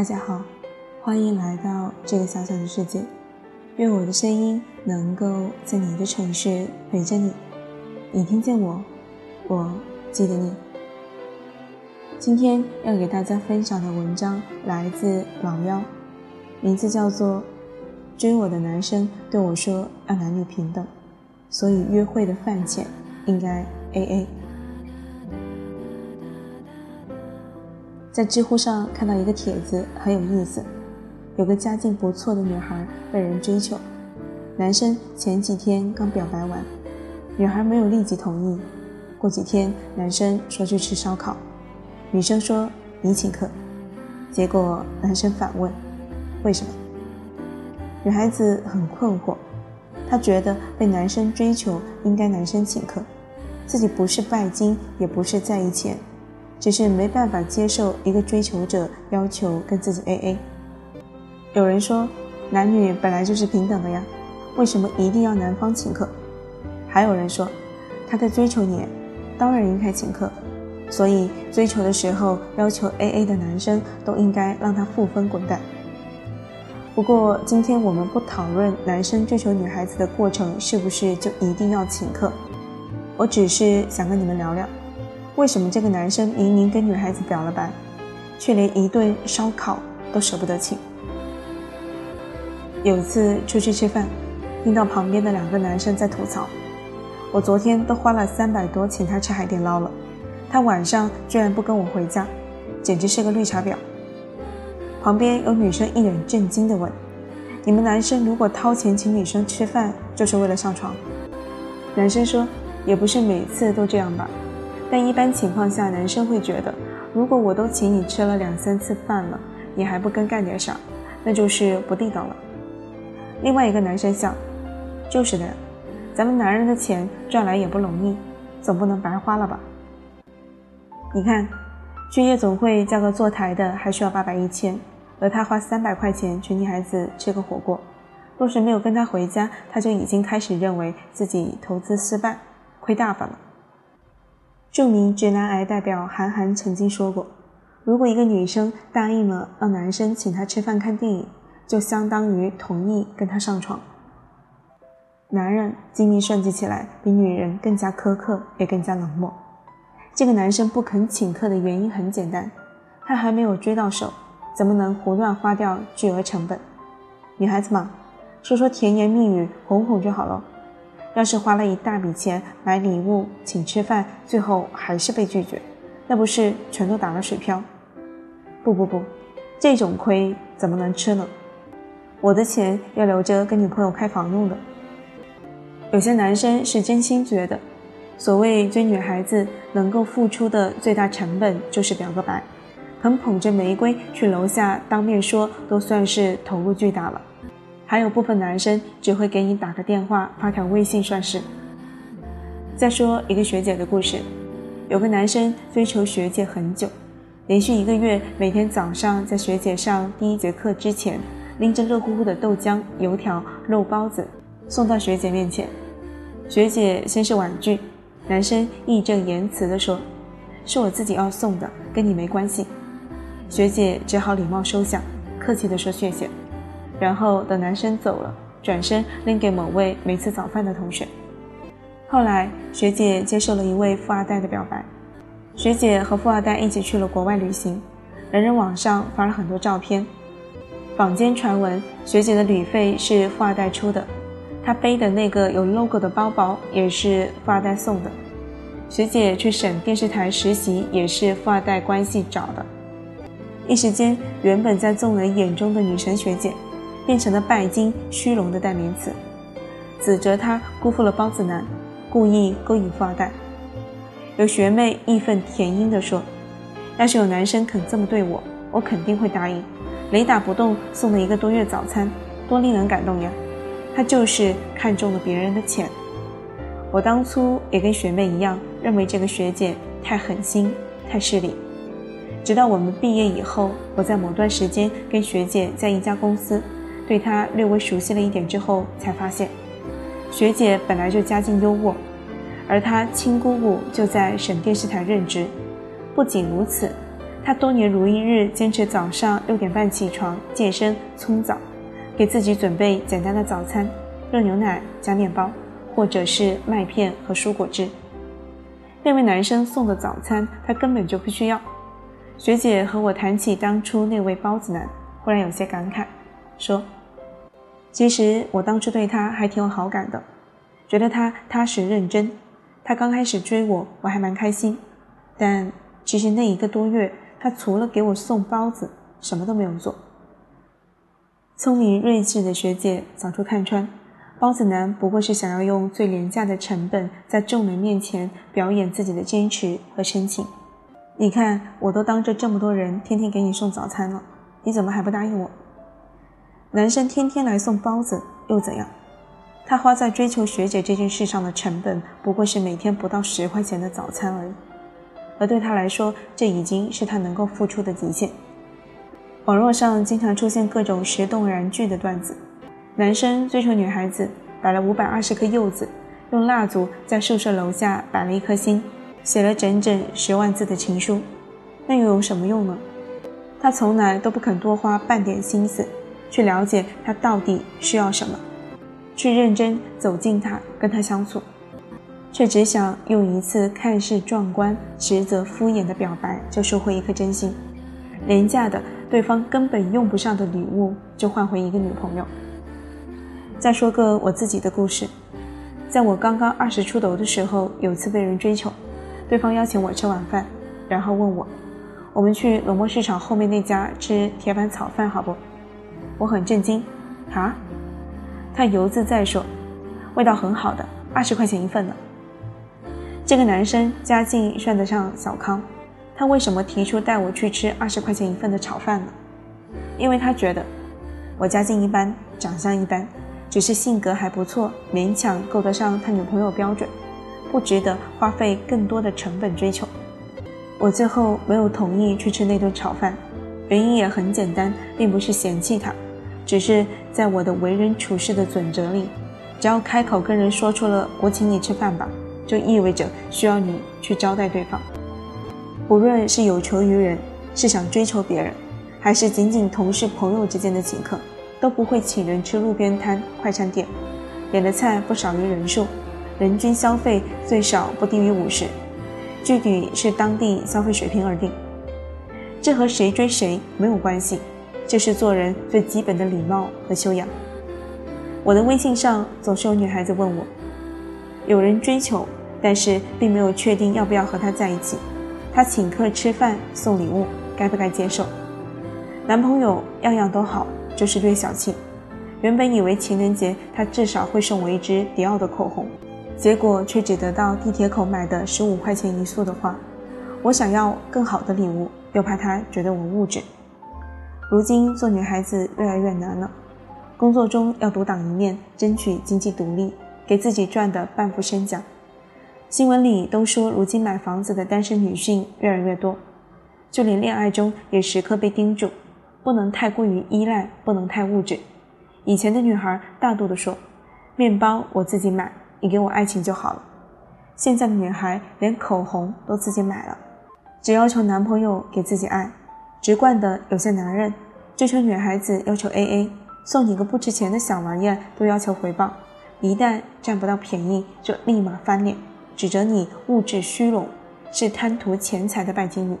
大家好，欢迎来到这个小小的世界。愿我的声音能够在你的城市陪着你。你听见我，我记得你。今天要给大家分享的文章来自老幺，名字叫做《追我的男生对我说要男女平等，所以约会的饭钱应该 A A》。在知乎上看到一个帖子，很有意思。有个家境不错的女孩被人追求，男生前几天刚表白完，女孩没有立即同意。过几天，男生说去吃烧烤，女生说你请客。结果男生反问为什么？女孩子很困惑，她觉得被男生追求应该男生请客，自己不是拜金，也不是在意钱。只是没办法接受一个追求者要求跟自己 A A。有人说，男女本来就是平等的呀，为什么一定要男方请客？还有人说，他在追求你，当然应该请客，所以追求的时候要求 A A 的男生都应该让他负分滚蛋。不过今天我们不讨论男生追求女孩子的过程是不是就一定要请客，我只是想跟你们聊聊。为什么这个男生明明跟女孩子表了白，却连一顿烧烤都舍不得请？有次出去吃饭，听到旁边的两个男生在吐槽：“我昨天都花了三百多请他吃海底捞了，他晚上居然不跟我回家，简直是个绿茶婊。”旁边有女生一脸震惊地问：“你们男生如果掏钱请女生吃饭，就是为了上床？”男生说：“也不是每次都这样吧。”但一般情况下，男生会觉得，如果我都请你吃了两三次饭了，你还不跟干点啥，那就是不地道了。另外一个男生笑，就是的，咱们男人的钱赚来也不容易，总不能白花了吧？你看，去夜总会叫个坐台的还需要八百一千，而他花三百块钱请女孩子吃个火锅，若是没有跟他回家，他就已经开始认为自己投资失败，亏大发了。著名直男癌代表韩寒曾经说过：“如果一个女生答应了让男生请她吃饭看电影，就相当于同意跟他上床。”男人精明算计起来比女人更加苛刻，也更加冷漠。这个男生不肯请客的原因很简单，他还没有追到手，怎么能胡乱花掉巨额成本？女孩子嘛，说说甜言蜜语哄哄就好了。要是花了一大笔钱买礼物请吃饭，最后还是被拒绝，那不是全都打了水漂？不不不，这种亏怎么能吃呢？我的钱要留着跟女朋友开房用的。有些男生是真心觉得，所谓追女孩子能够付出的最大成本就是表个白，肯捧着玫瑰去楼下当面说，都算是投入巨大了。还有部分男生只会给你打个电话、发条微信算是。再说一个学姐的故事，有个男生追求学姐很久，连续一个月，每天早上在学姐上第一节课之前，拎着热乎乎的豆浆、油条、肉包子送到学姐面前。学姐先是婉拒，男生义正言辞地说：“是我自己要送的，跟你没关系。”学姐只好礼貌收下，客气地说谢谢。然后等男生走了，转身拎给某位没吃早饭的同学。后来学姐接受了一位富二代的表白，学姐和富二代一起去了国外旅行，人人网上发了很多照片。坊间传闻学姐的旅费是富二代出的，她背的那个有 logo 的包包也是富二代送的。学姐去省电视台实习也是富二代关系找的。一时间，原本在众人眼中的女神学姐。变成了拜金虚荣的代名词，指责他辜负了包子男，故意勾引富二代。有学妹义愤填膺地说：“要是有男生肯这么对我，我肯定会答应。雷打不动送了一个多月早餐，多令人感动呀！他就是看中了别人的钱。我当初也跟学妹一样，认为这个学姐太狠心、太势利。直到我们毕业以后，我在某段时间跟学姐在一家公司。”对她略微熟悉了一点之后，才发现，学姐本来就家境优渥，而她亲姑姑就在省电视台任职。不仅如此，她他多年如一日坚持早上六点半起床健身冲澡，给自己准备简单的早餐：热牛奶加面包，或者是麦片和蔬果汁。那位男生送的早餐，他根本就不需要。学姐和我谈起当初那位包子男，忽然有些感慨，说：“其实我当初对他还挺有好感的，觉得他踏实认真。他刚开始追我，我还蛮开心。但其实那一个多月，他除了给我送包子，什么都没有做。”聪明睿智的学姐早就看穿。包子男不过是想要用最廉价的成本，在众人面前表演自己的坚持和深情。你看，我都当着这么多人天天给你送早餐了，你怎么还不答应我？男生天天来送包子又怎样？他花在追求学姐这件事上的成本，不过是每天不到十块钱的早餐而已。而对他来说，这已经是他能够付出的极限。网络上经常出现各种石动燃句的段子。男生追求女孩子，摆了五百二十颗柚子，用蜡烛在宿舍楼下摆了一颗心，写了整整十万字的情书，那又有什么用呢？他从来都不肯多花半点心思，去了解他到底需要什么，去认真走近他，跟他相处，却只想用一次看似壮观、实则敷衍的表白就收获一颗真心，廉价的对方根本用不上的礼物就换回一个女朋友。再说个我自己的故事，在我刚刚二十出头的时候，有次被人追求，对方邀请我吃晚饭，然后问我，我们去农贸市场后面那家吃铁板炒饭好不？我很震惊，啊？他犹自在说，味道很好的，二十块钱一份呢。这个男生家境算得上小康，他为什么提出带我去吃二十块钱一份的炒饭呢？因为他觉得我家境一般，长相一般。只是性格还不错，勉强够得上他女朋友标准，不值得花费更多的成本追求。我最后没有同意去吃那顿炒饭，原因也很简单，并不是嫌弃他，只是在我的为人处事的准则里，只要开口跟人说出了“我请你吃饭吧”，就意味着需要你去招待对方。不论是有求于人，是想追求别人，还是仅仅同事朋友之间的请客。都不会请人吃路边摊、快餐店，点的菜不少于人数，人均消费最少不低于五十，具体是当地消费水平而定。这和谁追谁没有关系，这是做人最基本的礼貌和修养。我的微信上总是有女孩子问我，有人追求，但是并没有确定要不要和他在一起，他请客吃饭送礼物，该不该接受？男朋友样样都好。就是略小气，原本以为情人节他至少会送我一支迪奥的口红，结果却只得到地铁口买的十五块钱一束的花。我想要更好的礼物，又怕他觉得我物质。如今做女孩子越来越难了，工作中要独当一面，争取经济独立，给自己赚的半副身家。新闻里都说，如今买房子的单身女性越来越多，就连恋爱中也时刻被叮嘱。不能太过于依赖，不能太物质。以前的女孩大度地说：“面包我自己买，你给我爱情就好了。”现在的女孩连口红都自己买了，只要求男朋友给自己爱。直惯的有些男人追求女孩子要求 AA，送你个不值钱的小玩意儿都要求回报，一旦占不到便宜就立马翻脸，指责你物质虚荣，是贪图钱财的拜金女。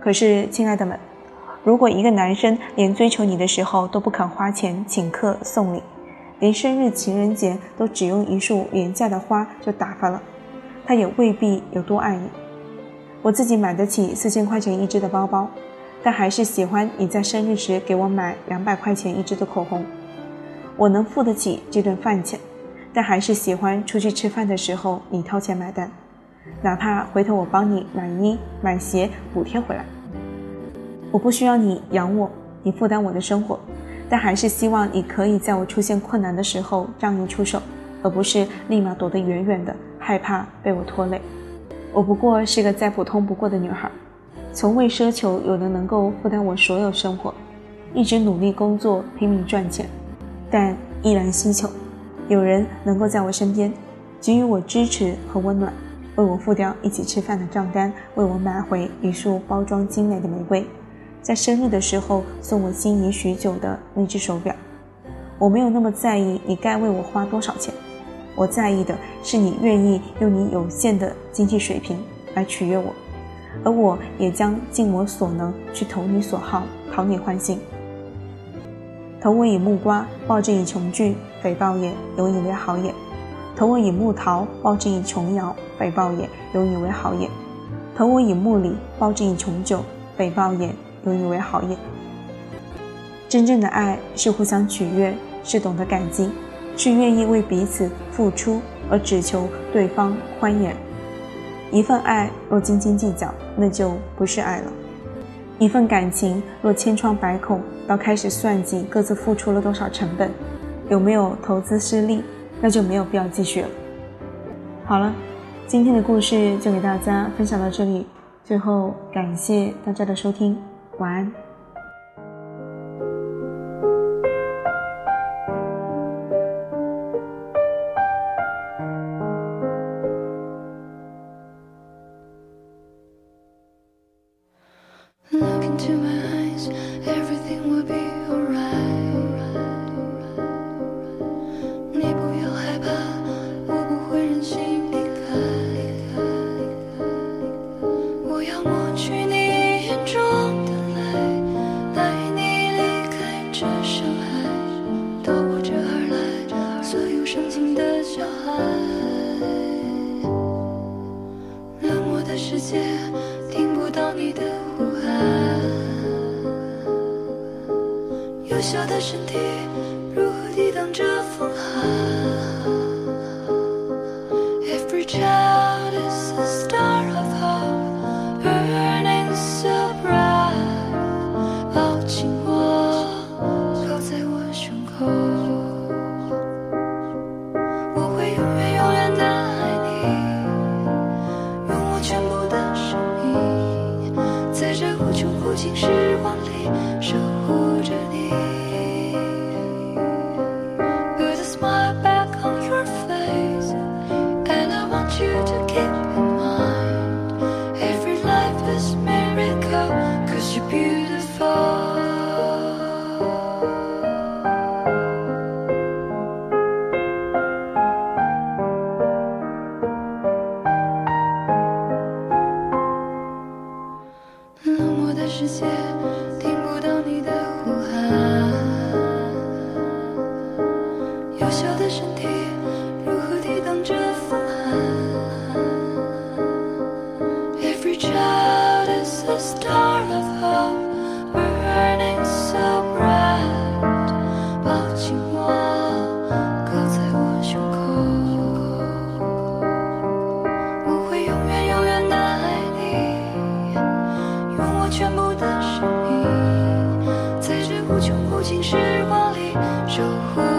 可是，亲爱的们。如果一个男生连追求你的时候都不肯花钱请客送礼，连生日情人节都只用一束廉价的花就打发了，他也未必有多爱你。我自己买得起四千块钱一支的包包，但还是喜欢你在生日时给我买两百块钱一支的口红。我能付得起这顿饭钱，但还是喜欢出去吃饭的时候你掏钱买单，哪怕回头我帮你买衣买鞋补贴回来。我不需要你养我，你负担我的生活，但还是希望你可以在我出现困难的时候仗义出手，而不是立马躲得远远的，害怕被我拖累。我不过是个再普通不过的女孩，从未奢求有人能够负担我所有生活，一直努力工作拼命赚钱，但依然希求有人能够在我身边给予我支持和温暖，为我付掉一起吃饭的账单，为我买回一束包装精美的玫瑰，在生日的时候送我心仪许久的那只手表。我没有那么在意你该为我花多少钱，我在意的是你愿意用你有限的经济水平来取悦我，而我也将尽我所能去投你所好，讨你欢心。投我以木瓜，报之以琼苣，匪报也，有以为好也；投我以木桃，报之以琼瑶，匪报也，有以为好也；投我以木李，报之以琼酒，匪报也，有以为好也。真正的爱是互相取悦，是懂得感激，是愿意为彼此付出，而只求对方欢颜。一份爱若斤斤计较，那就不是爱了。一份感情若千疮百孔，到开始算计各自付出了多少成本，有没有投资失利，那就没有必要继续了。好了，今天的故事就给大家分享到这里，最后感谢大家的收听，晚安。守护。